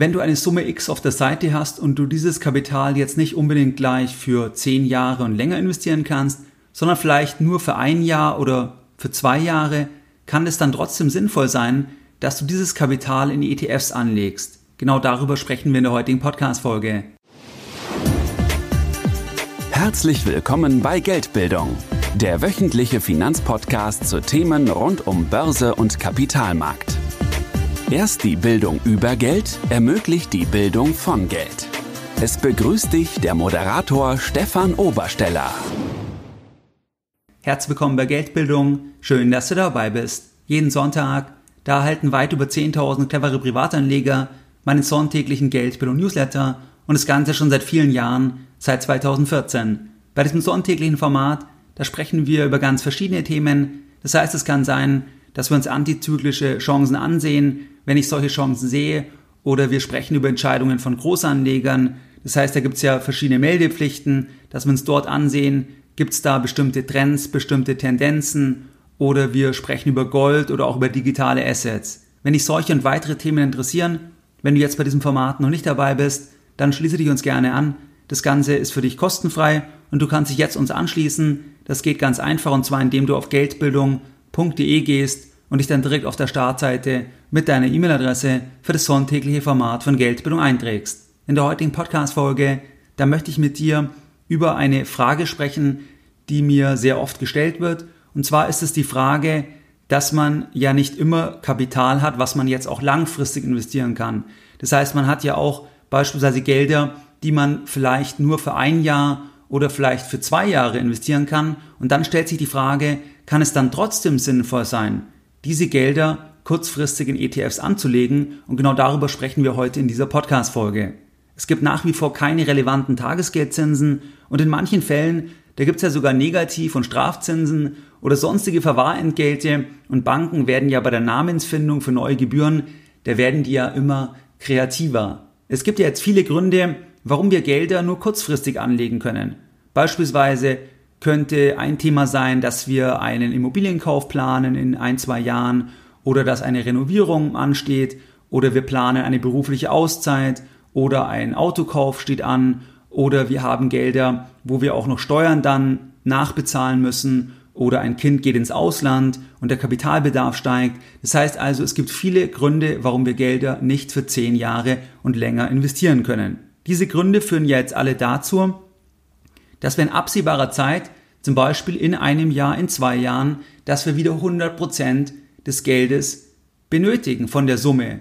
wenn du eine Summe X auf der Seite hast und du dieses Kapital jetzt nicht unbedingt gleich für 10 Jahre und länger investieren kannst, sondern vielleicht nur für ein Jahr oder für zwei Jahre, kann es dann trotzdem sinnvoll sein, dass du dieses Kapital in ETFs anlegst. Genau darüber sprechen wir in der heutigen Podcast-Folge. Herzlich willkommen bei Geldbildung, der wöchentliche Finanzpodcast zu Themen rund um Börse und Kapitalmarkt. Erst die Bildung über Geld ermöglicht die Bildung von Geld. Es begrüßt dich der Moderator Stefan Obersteller. Herzlich willkommen bei Geldbildung. Schön, dass du dabei bist. Jeden Sonntag, da erhalten weit über 10.000 clevere Privatanleger meinen sonntäglichen Geldbildung-Newsletter und das Ganze schon seit vielen Jahren, seit 2014. Bei diesem sonntäglichen Format, da sprechen wir über ganz verschiedene Themen. Das heißt, es kann sein, dass wir uns antizyklische Chancen ansehen, wenn ich solche Chancen sehe, oder wir sprechen über Entscheidungen von Großanlegern. Das heißt, da gibt es ja verschiedene Meldepflichten, dass wir uns dort ansehen, gibt es da bestimmte Trends, bestimmte Tendenzen, oder wir sprechen über Gold oder auch über digitale Assets. Wenn dich solche und weitere Themen interessieren, wenn du jetzt bei diesem Format noch nicht dabei bist, dann schließe dich uns gerne an. Das Ganze ist für dich kostenfrei und du kannst dich jetzt uns anschließen. Das geht ganz einfach und zwar indem du auf Geldbildung www.ftf.de gehst und dich dann direkt auf der Startseite mit deiner E-Mail-Adresse für das sonntägliche Format von Geldbildung einträgst. In der heutigen Podcast-Folge, da möchte ich mit dir über eine Frage sprechen, die mir sehr oft gestellt wird. Und zwar ist es die Frage, dass man ja nicht immer Kapital hat, was man jetzt auch langfristig investieren kann. Das heißt, man hat ja auch beispielsweise Gelder, die man vielleicht nur für ein Jahr oder vielleicht für zwei Jahre investieren kann. Und dann stellt sich die Frage, kann es dann trotzdem sinnvoll sein, diese Gelder kurzfristig in ETFs anzulegen und genau darüber sprechen wir heute in dieser Podcast-Folge. Es gibt nach wie vor keine relevanten Tagesgeldzinsen und in manchen Fällen, da gibt es ja sogar Negativ- und Strafzinsen oder sonstige Verwahrentgelte und Banken werden ja bei der Namensfindung für neue Gebühren, da werden die ja immer kreativer. Es gibt ja jetzt viele Gründe, warum wir Gelder nur kurzfristig anlegen können. Beispielsweise könnte ein Thema sein, dass wir einen Immobilienkauf planen in ein, zwei Jahren oder dass eine Renovierung ansteht oder wir planen eine berufliche Auszeit oder ein Autokauf steht an oder wir haben Gelder, wo wir auch noch Steuern dann nachbezahlen müssen oder ein Kind geht ins Ausland und der Kapitalbedarf steigt. Das heißt also, es gibt viele Gründe, warum wir Gelder nicht für zehn Jahre und länger investieren können. Diese Gründe führen jetzt alle dazu, dass wir in absehbarer Zeit, zum Beispiel in einem Jahr, in zwei Jahren, dass wir wieder 100 Prozent des Geldes benötigen von der Summe.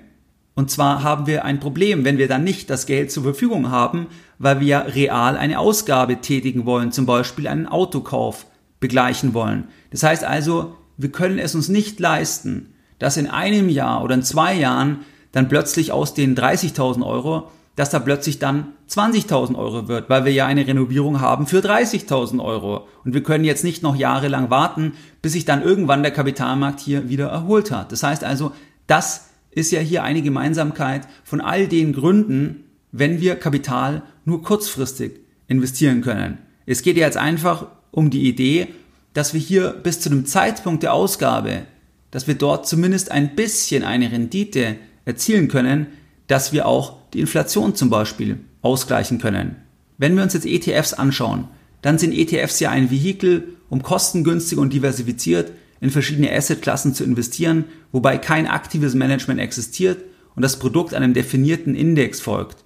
Und zwar haben wir ein Problem, wenn wir dann nicht das Geld zur Verfügung haben, weil wir real eine Ausgabe tätigen wollen, zum Beispiel einen Autokauf begleichen wollen. Das heißt also, wir können es uns nicht leisten, dass in einem Jahr oder in zwei Jahren dann plötzlich aus den 30.000 Euro dass da plötzlich dann 20.000 Euro wird, weil wir ja eine Renovierung haben für 30.000 Euro. Und wir können jetzt nicht noch jahrelang warten, bis sich dann irgendwann der Kapitalmarkt hier wieder erholt hat. Das heißt also, das ist ja hier eine Gemeinsamkeit von all den Gründen, wenn wir Kapital nur kurzfristig investieren können. Es geht ja jetzt einfach um die Idee, dass wir hier bis zu dem Zeitpunkt der Ausgabe, dass wir dort zumindest ein bisschen eine Rendite erzielen können, dass wir auch die Inflation zum Beispiel ausgleichen können. Wenn wir uns jetzt ETFs anschauen, dann sind ETFs ja ein Vehikel, um kostengünstig und diversifiziert in verschiedene Assetklassen zu investieren, wobei kein aktives Management existiert und das Produkt einem definierten Index folgt.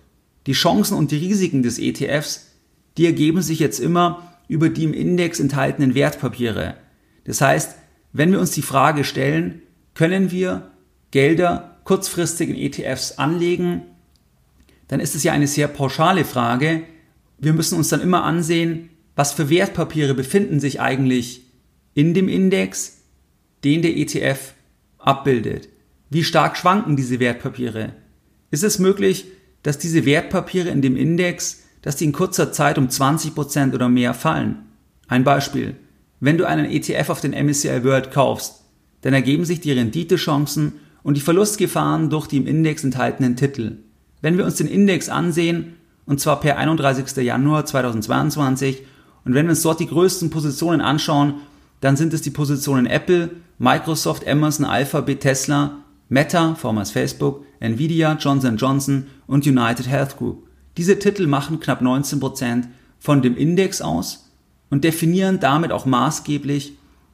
Die Chancen und die Risiken des ETFs, die ergeben sich jetzt immer über die im Index enthaltenen Wertpapiere. Das heißt, wenn wir uns die Frage stellen, können wir Gelder kurzfristig in ETFs anlegen, dann ist es ja eine sehr pauschale Frage. Wir müssen uns dann immer ansehen, was für Wertpapiere befinden sich eigentlich in dem Index, den der ETF abbildet. Wie stark schwanken diese Wertpapiere? Ist es möglich, dass diese Wertpapiere in dem Index, dass die in kurzer Zeit um 20% oder mehr fallen? Ein Beispiel. Wenn du einen ETF auf den MSCI World kaufst, dann ergeben sich die Renditechancen und die Verlustgefahren durch die im Index enthaltenen Titel. Wenn wir uns den Index ansehen, und zwar per 31. Januar 2022, und wenn wir uns dort die größten Positionen anschauen, dann sind es die Positionen Apple, Microsoft, Amazon, Alphabet, Tesla, Meta, vormals Facebook, Nvidia, Johnson Johnson und United Health Group. Diese Titel machen knapp 19% von dem Index aus und definieren damit auch maßgeblich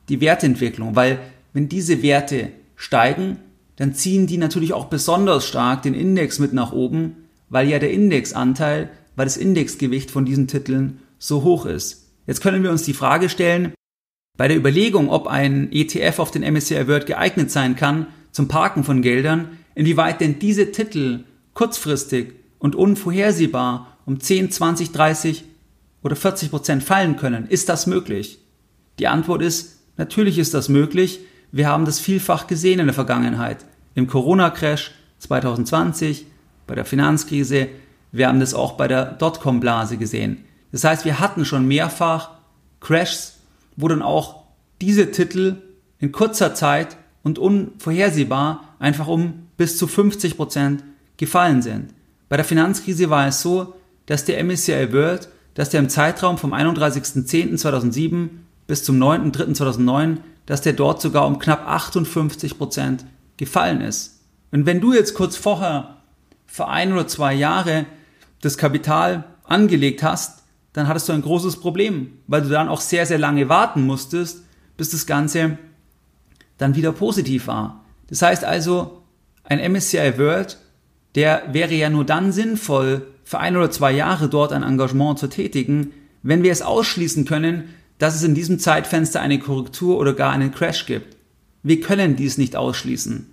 die Wertentwicklung, weil wenn diese Werte steigen, dann ziehen die natürlich auch besonders stark den Index mit nach oben, weil ja der Indexanteil, weil das Indexgewicht von diesen Titeln so hoch ist. Jetzt können wir uns die Frage stellen, bei der Überlegung, ob ein ETF auf den MSCI World geeignet sein kann zum Parken von Geldern, inwieweit denn diese Titel kurzfristig und unvorhersehbar um 10, 20, 30 oder 40 Prozent fallen können. Ist das möglich? Die Antwort ist, natürlich ist das möglich. Wir haben das vielfach gesehen in der Vergangenheit. Im Corona-Crash 2020, bei der Finanzkrise, wir haben das auch bei der Dotcom-Blase gesehen. Das heißt, wir hatten schon mehrfach Crashs, wo dann auch diese Titel in kurzer Zeit und unvorhersehbar einfach um bis zu 50 Prozent gefallen sind. Bei der Finanzkrise war es so, dass der MSCI World, dass der im Zeitraum vom 31.10.2007 bis zum 9.3.2009, dass der dort sogar um knapp 58 Prozent gefallen ist. Und wenn du jetzt kurz vorher für ein oder zwei Jahre das Kapital angelegt hast, dann hattest du ein großes Problem, weil du dann auch sehr, sehr lange warten musstest, bis das Ganze dann wieder positiv war. Das heißt also, ein MSCI World, der wäre ja nur dann sinnvoll, für ein oder zwei Jahre dort ein Engagement zu tätigen, wenn wir es ausschließen können, dass es in diesem Zeitfenster eine Korrektur oder gar einen Crash gibt. Wir können dies nicht ausschließen.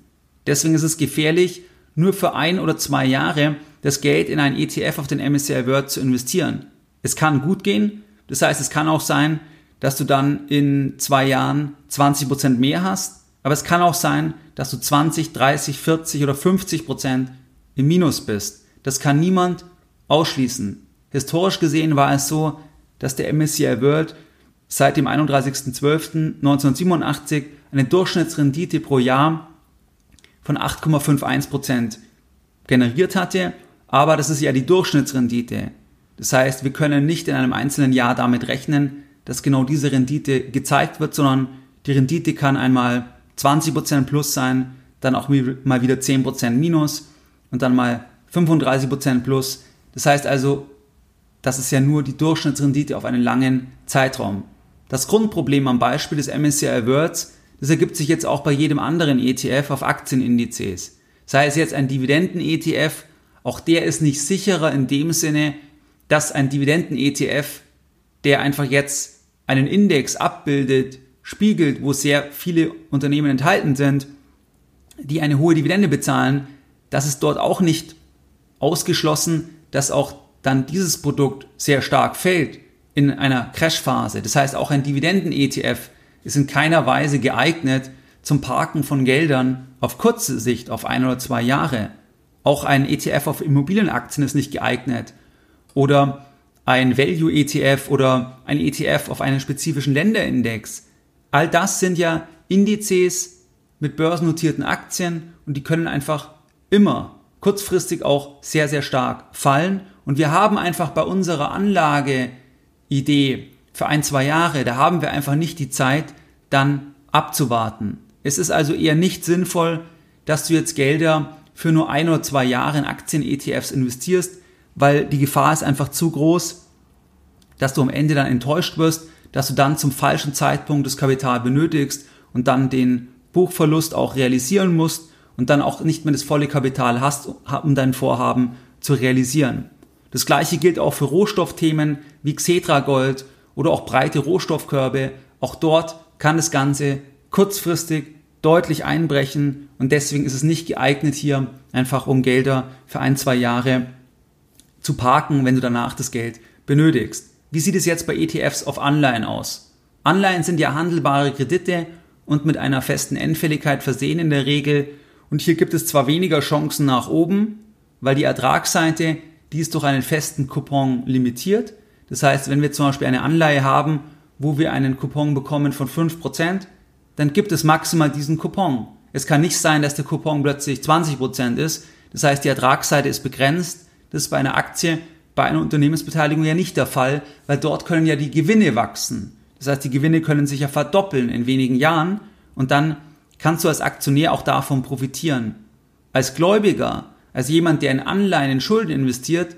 Deswegen ist es gefährlich, nur für ein oder zwei Jahre das Geld in ein ETF auf den MSCI World zu investieren. Es kann gut gehen, das heißt, es kann auch sein, dass du dann in zwei Jahren 20 Prozent mehr hast, aber es kann auch sein, dass du 20, 30, 40 oder 50 Prozent im Minus bist. Das kann niemand ausschließen. Historisch gesehen war es so, dass der MSCI World seit dem 31.12.1987 eine Durchschnittsrendite pro Jahr von 8,51% generiert hatte, aber das ist ja die Durchschnittsrendite. Das heißt, wir können nicht in einem einzelnen Jahr damit rechnen, dass genau diese Rendite gezeigt wird, sondern die Rendite kann einmal 20% plus sein, dann auch mal wieder 10% minus und dann mal 35% plus. Das heißt also, das ist ja nur die Durchschnittsrendite auf einen langen Zeitraum. Das Grundproblem am Beispiel des MSCI Worlds, das ergibt sich jetzt auch bei jedem anderen ETF auf Aktienindizes. Sei es jetzt ein Dividenden-ETF, auch der ist nicht sicherer in dem Sinne, dass ein Dividenden-ETF, der einfach jetzt einen Index abbildet, spiegelt, wo sehr viele Unternehmen enthalten sind, die eine hohe Dividende bezahlen, das ist dort auch nicht ausgeschlossen, dass auch dann dieses Produkt sehr stark fällt in einer Crashphase. Das heißt, auch ein Dividenden-ETF ist in keiner Weise geeignet zum Parken von Geldern auf kurze Sicht, auf ein oder zwei Jahre. Auch ein ETF auf Immobilienaktien ist nicht geeignet. Oder ein Value-ETF oder ein ETF auf einen spezifischen Länderindex. All das sind ja Indizes mit börsennotierten Aktien und die können einfach immer kurzfristig auch sehr, sehr stark fallen. Und wir haben einfach bei unserer Anlageidee für ein, zwei Jahre, da haben wir einfach nicht die Zeit, dann abzuwarten. Es ist also eher nicht sinnvoll, dass du jetzt Gelder für nur ein oder zwei Jahre in Aktien-ETFs investierst, weil die Gefahr ist einfach zu groß, dass du am Ende dann enttäuscht wirst, dass du dann zum falschen Zeitpunkt das Kapital benötigst und dann den Buchverlust auch realisieren musst und dann auch nicht mehr das volle Kapital hast, um dein Vorhaben zu realisieren. Das gleiche gilt auch für Rohstoffthemen wie Xetra Gold oder auch breite Rohstoffkörbe. Auch dort kann das Ganze kurzfristig deutlich einbrechen und deswegen ist es nicht geeignet hier einfach um Gelder für ein, zwei Jahre zu parken, wenn du danach das Geld benötigst. Wie sieht es jetzt bei ETFs auf Anleihen aus? Anleihen sind ja handelbare Kredite und mit einer festen Endfälligkeit versehen in der Regel und hier gibt es zwar weniger Chancen nach oben, weil die Ertragsseite, die ist durch einen festen Coupon limitiert. Das heißt, wenn wir zum Beispiel eine Anleihe haben, wo wir einen Coupon bekommen von 5%, dann gibt es maximal diesen Coupon. Es kann nicht sein, dass der Coupon plötzlich 20% ist. Das heißt, die Ertragsseite ist begrenzt. Das ist bei einer Aktie, bei einer Unternehmensbeteiligung ja nicht der Fall, weil dort können ja die Gewinne wachsen. Das heißt, die Gewinne können sich ja verdoppeln in wenigen Jahren und dann kannst du als Aktionär auch davon profitieren. Als Gläubiger, als jemand, der in Anleihen, in Schulden investiert,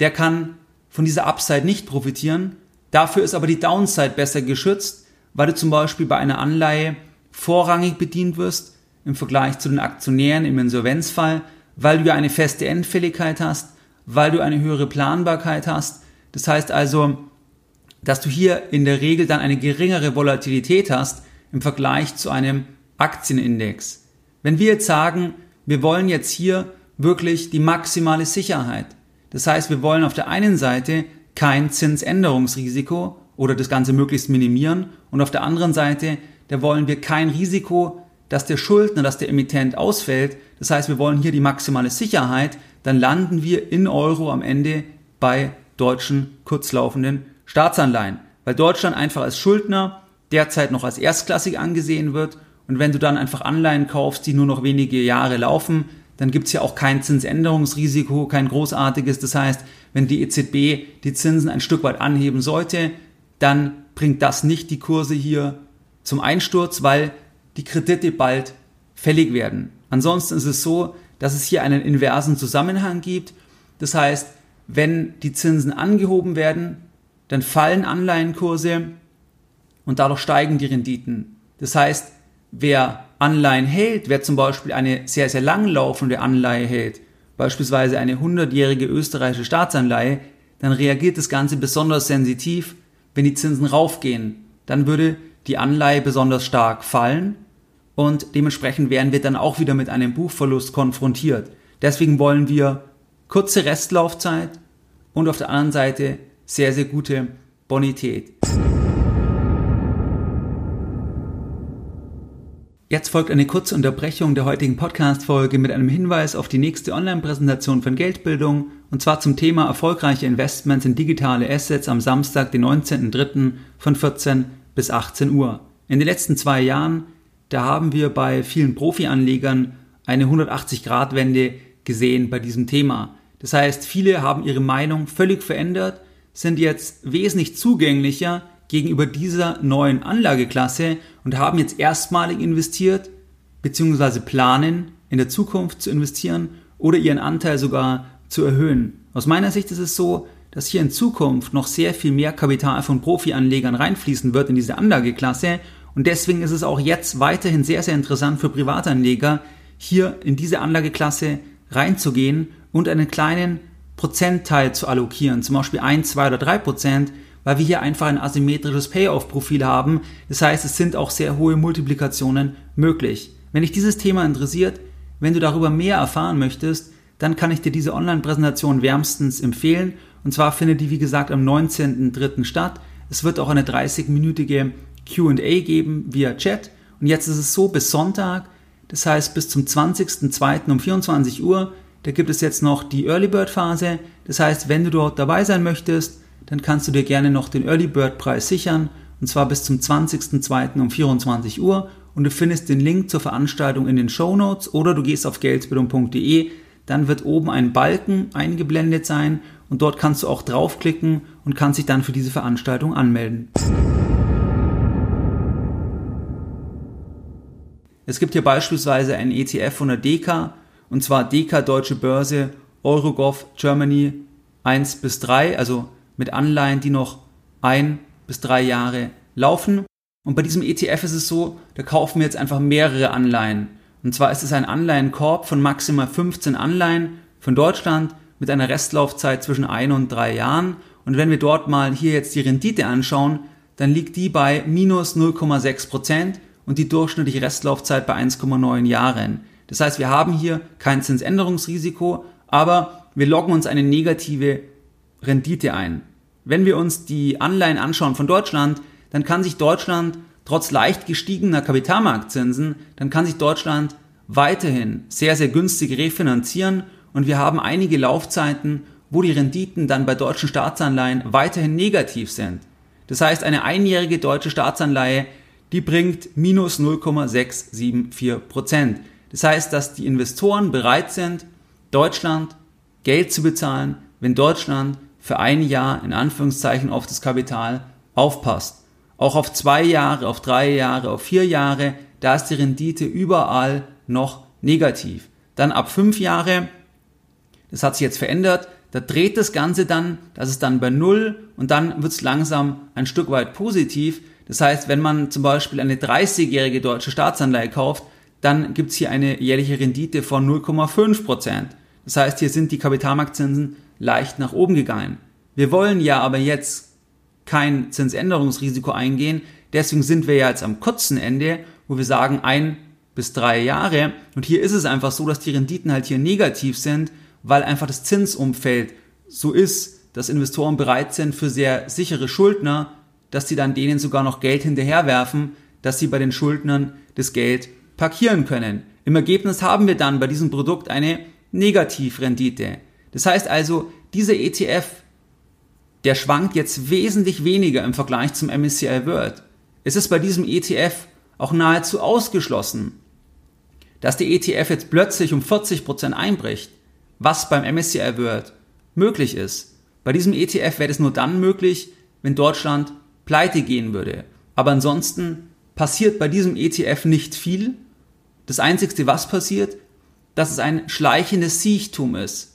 der kann von dieser Upside nicht profitieren. Dafür ist aber die Downside besser geschützt, weil du zum Beispiel bei einer Anleihe vorrangig bedient wirst im Vergleich zu den Aktionären im Insolvenzfall, weil du ja eine feste Endfälligkeit hast, weil du eine höhere Planbarkeit hast. Das heißt also, dass du hier in der Regel dann eine geringere Volatilität hast im Vergleich zu einem Aktienindex. Wenn wir jetzt sagen, wir wollen jetzt hier wirklich die maximale Sicherheit. Das heißt, wir wollen auf der einen Seite kein Zinsänderungsrisiko oder das Ganze möglichst minimieren und auf der anderen Seite, da wollen wir kein Risiko, dass der Schuldner, dass der Emittent ausfällt. Das heißt, wir wollen hier die maximale Sicherheit, dann landen wir in Euro am Ende bei deutschen kurzlaufenden Staatsanleihen, weil Deutschland einfach als Schuldner derzeit noch als erstklassig angesehen wird und wenn du dann einfach Anleihen kaufst, die nur noch wenige Jahre laufen, dann gibt es ja auch kein Zinsänderungsrisiko, kein großartiges. Das heißt, wenn die EZB die Zinsen ein Stück weit anheben sollte, dann bringt das nicht die Kurse hier zum Einsturz, weil die Kredite bald fällig werden. Ansonsten ist es so, dass es hier einen inversen Zusammenhang gibt. Das heißt, wenn die Zinsen angehoben werden, dann fallen Anleihenkurse und dadurch steigen die Renditen. Das heißt, wer Anleihen hält, wer zum Beispiel eine sehr, sehr langlaufende Anleihe hält, beispielsweise eine 100-jährige österreichische Staatsanleihe, dann reagiert das Ganze besonders sensitiv, wenn die Zinsen raufgehen. Dann würde die Anleihe besonders stark fallen und dementsprechend werden wir dann auch wieder mit einem Buchverlust konfrontiert. Deswegen wollen wir kurze Restlaufzeit und auf der anderen Seite sehr, sehr gute Bonität. Jetzt folgt eine kurze Unterbrechung der heutigen Podcast-Folge mit einem Hinweis auf die nächste Online-Präsentation von Geldbildung und zwar zum Thema erfolgreiche Investments in digitale Assets am Samstag, den 19.03. von 14 bis 18 Uhr. In den letzten zwei Jahren, da haben wir bei vielen Profi-Anlegern eine 180-Grad-Wende gesehen bei diesem Thema. Das heißt, viele haben ihre Meinung völlig verändert, sind jetzt wesentlich zugänglicher gegenüber dieser neuen Anlageklasse und haben jetzt erstmalig investiert bzw. planen, in der Zukunft zu investieren oder ihren Anteil sogar zu erhöhen. Aus meiner Sicht ist es so, dass hier in Zukunft noch sehr viel mehr Kapital von Profi-Anlegern reinfließen wird in diese Anlageklasse und deswegen ist es auch jetzt weiterhin sehr, sehr interessant für Privatanleger, hier in diese Anlageklasse reinzugehen und einen kleinen Prozentteil zu allokieren, zum Beispiel ein, zwei oder drei Prozent, weil wir hier einfach ein asymmetrisches Payoff-Profil haben. Das heißt, es sind auch sehr hohe Multiplikationen möglich. Wenn dich dieses Thema interessiert, wenn du darüber mehr erfahren möchtest, dann kann ich dir diese Online-Präsentation wärmstens empfehlen. Und zwar findet die, wie gesagt, am 19.03. statt. Es wird auch eine 30-minütige QA geben via Chat. Und jetzt ist es so, bis Sonntag, das heißt bis zum 20.02. um 24 Uhr, da gibt es jetzt noch die Early Bird Phase. Das heißt, wenn du dort dabei sein möchtest, dann kannst du dir gerne noch den Early Bird Preis sichern und zwar bis zum 20.02. um 24 Uhr und du findest den Link zur Veranstaltung in den Show Notes oder du gehst auf geldbildung.de, dann wird oben ein Balken eingeblendet sein und dort kannst du auch draufklicken und kannst dich dann für diese Veranstaltung anmelden. Es gibt hier beispielsweise einen ETF von der DK und zwar DK Deutsche Börse Eurogov Germany 1 bis 3, also mit Anleihen, die noch ein bis drei Jahre laufen. Und bei diesem ETF ist es so, da kaufen wir jetzt einfach mehrere Anleihen. Und zwar ist es ein Anleihenkorb von maximal 15 Anleihen von Deutschland mit einer Restlaufzeit zwischen ein und drei Jahren. Und wenn wir dort mal hier jetzt die Rendite anschauen, dann liegt die bei minus 0,6 Prozent und die durchschnittliche Restlaufzeit bei 1,9 Jahren. Das heißt, wir haben hier kein Zinsänderungsrisiko, aber wir loggen uns eine negative Rendite ein. Wenn wir uns die Anleihen anschauen von Deutschland, dann kann sich Deutschland trotz leicht gestiegener Kapitalmarktzinsen, dann kann sich Deutschland weiterhin sehr, sehr günstig refinanzieren und wir haben einige Laufzeiten, wo die Renditen dann bei deutschen Staatsanleihen weiterhin negativ sind. Das heißt, eine einjährige deutsche Staatsanleihe, die bringt minus 0,674 Prozent. Das heißt, dass die Investoren bereit sind, Deutschland Geld zu bezahlen, wenn Deutschland für ein Jahr in Anführungszeichen auf das Kapital aufpasst. auch auf zwei Jahre, auf drei Jahre, auf vier Jahre, da ist die Rendite überall noch negativ. Dann ab fünf Jahre, das hat sich jetzt verändert, da dreht das Ganze dann, das ist dann bei Null und dann wird es langsam ein Stück weit positiv. Das heißt, wenn man zum Beispiel eine 30-jährige deutsche Staatsanleihe kauft, dann gibt es hier eine jährliche Rendite von 0,5 Prozent. Das heißt, hier sind die Kapitalmarktzinsen leicht nach oben gegangen. Wir wollen ja aber jetzt kein Zinsänderungsrisiko eingehen. Deswegen sind wir ja jetzt am kurzen Ende, wo wir sagen ein bis drei Jahre. Und hier ist es einfach so, dass die Renditen halt hier negativ sind, weil einfach das Zinsumfeld so ist, dass Investoren bereit sind für sehr sichere Schuldner, dass sie dann denen sogar noch Geld hinterherwerfen, dass sie bei den Schuldnern das Geld parkieren können. Im Ergebnis haben wir dann bei diesem Produkt eine Negativrendite. Das heißt also, dieser ETF, der schwankt jetzt wesentlich weniger im Vergleich zum MSCI World. Es ist bei diesem ETF auch nahezu ausgeschlossen, dass der ETF jetzt plötzlich um 40% einbricht, was beim MSCI World möglich ist. Bei diesem ETF wäre es nur dann möglich, wenn Deutschland pleite gehen würde. Aber ansonsten passiert bei diesem ETF nicht viel. Das Einzige, was passiert, dass es ein schleichendes Siechtum ist.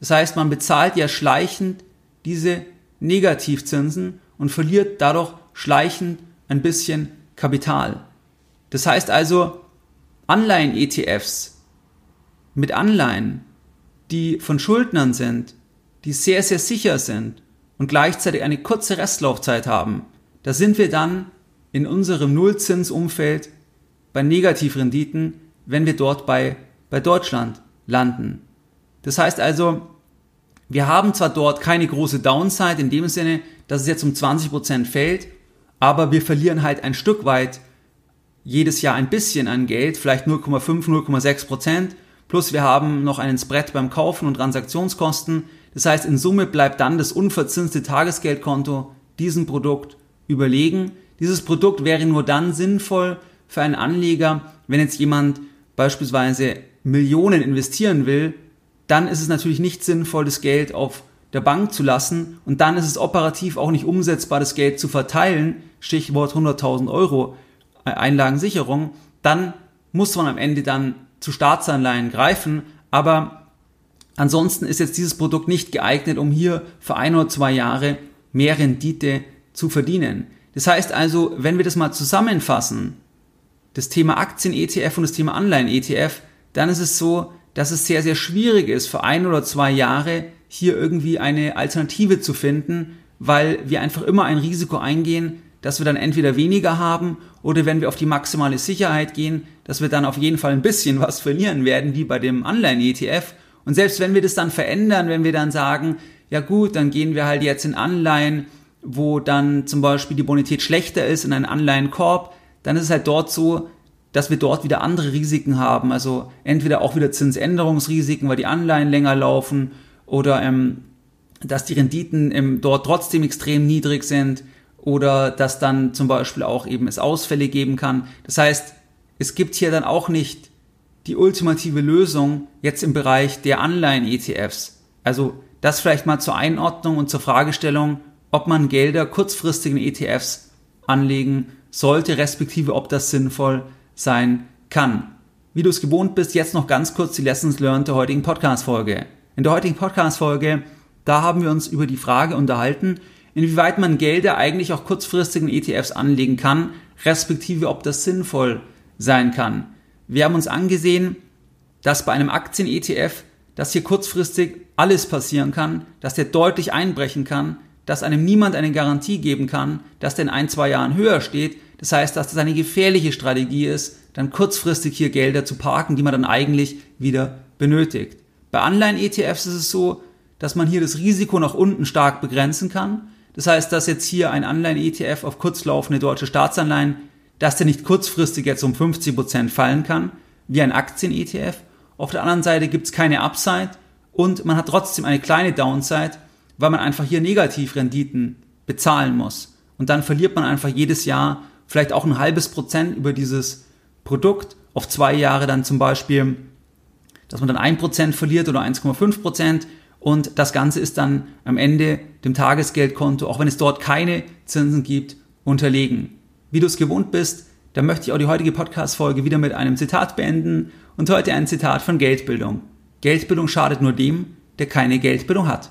Das heißt, man bezahlt ja schleichend diese Negativzinsen und verliert dadurch schleichend ein bisschen Kapital. Das heißt also, Anleihen-ETFs mit Anleihen, die von Schuldnern sind, die sehr, sehr sicher sind und gleichzeitig eine kurze Restlaufzeit haben, da sind wir dann in unserem Nullzinsumfeld bei Negativrenditen, wenn wir dort bei, bei Deutschland landen. Das heißt also, wir haben zwar dort keine große Downside in dem Sinne, dass es jetzt um 20% fällt, aber wir verlieren halt ein Stück weit jedes Jahr ein bisschen an Geld, vielleicht 0,5, 0,6 Prozent, plus wir haben noch einen Spread beim Kaufen und Transaktionskosten. Das heißt, in Summe bleibt dann das unverzinste Tagesgeldkonto diesem Produkt überlegen. Dieses Produkt wäre nur dann sinnvoll für einen Anleger, wenn jetzt jemand beispielsweise Millionen investieren will, dann ist es natürlich nicht sinnvoll, das Geld auf der Bank zu lassen und dann ist es operativ auch nicht umsetzbar, das Geld zu verteilen, Stichwort 100.000 Euro äh, Einlagensicherung, dann muss man am Ende dann zu Staatsanleihen greifen, aber ansonsten ist jetzt dieses Produkt nicht geeignet, um hier für ein oder zwei Jahre mehr Rendite zu verdienen. Das heißt also, wenn wir das mal zusammenfassen, das Thema Aktien-ETF und das Thema Anleihen-ETF, dann ist es so, dass es sehr, sehr schwierig ist, für ein oder zwei Jahre hier irgendwie eine Alternative zu finden, weil wir einfach immer ein Risiko eingehen, dass wir dann entweder weniger haben oder wenn wir auf die maximale Sicherheit gehen, dass wir dann auf jeden Fall ein bisschen was verlieren werden, wie bei dem Anleihen-ETF. Und selbst wenn wir das dann verändern, wenn wir dann sagen, ja gut, dann gehen wir halt jetzt in Anleihen, wo dann zum Beispiel die Bonität schlechter ist, in einen Anleihenkorb, dann ist es halt dort so, dass wir dort wieder andere Risiken haben. Also entweder auch wieder Zinsänderungsrisiken, weil die Anleihen länger laufen oder ähm, dass die Renditen ähm, dort trotzdem extrem niedrig sind oder dass dann zum Beispiel auch eben es Ausfälle geben kann. Das heißt, es gibt hier dann auch nicht die ultimative Lösung jetzt im Bereich der Anleihen-ETFs. Also das vielleicht mal zur Einordnung und zur Fragestellung, ob man Gelder kurzfristigen ETFs anlegen sollte, respektive ob das sinnvoll sein kann. Wie du es gewohnt bist, jetzt noch ganz kurz die Lessons Learned der heutigen Podcast-Folge. In der heutigen Podcast-Folge, da haben wir uns über die Frage unterhalten, inwieweit man Gelder eigentlich auch kurzfristigen ETFs anlegen kann, respektive ob das sinnvoll sein kann. Wir haben uns angesehen, dass bei einem Aktien-ETF, dass hier kurzfristig alles passieren kann, dass der deutlich einbrechen kann, dass einem niemand eine Garantie geben kann, dass der in ein, zwei Jahren höher steht. Das heißt, dass das eine gefährliche Strategie ist, dann kurzfristig hier Gelder zu parken, die man dann eigentlich wieder benötigt. Bei Anleihen-ETFs ist es so, dass man hier das Risiko nach unten stark begrenzen kann. Das heißt, dass jetzt hier ein Anleihen-ETF auf kurzlaufende deutsche Staatsanleihen, dass der nicht kurzfristig jetzt um 50 Prozent fallen kann, wie ein Aktien-ETF. Auf der anderen Seite gibt es keine Upside und man hat trotzdem eine kleine Downside, weil man einfach hier Negativrenditen bezahlen muss. Und dann verliert man einfach jedes Jahr vielleicht auch ein halbes Prozent über dieses Produkt, auf zwei Jahre dann zum Beispiel, dass man dann ein Prozent verliert oder 1,5 Prozent und das Ganze ist dann am Ende dem Tagesgeldkonto, auch wenn es dort keine Zinsen gibt, unterlegen. Wie du es gewohnt bist, dann möchte ich auch die heutige Podcast-Folge wieder mit einem Zitat beenden und heute ein Zitat von Geldbildung. Geldbildung schadet nur dem, der keine Geldbildung hat.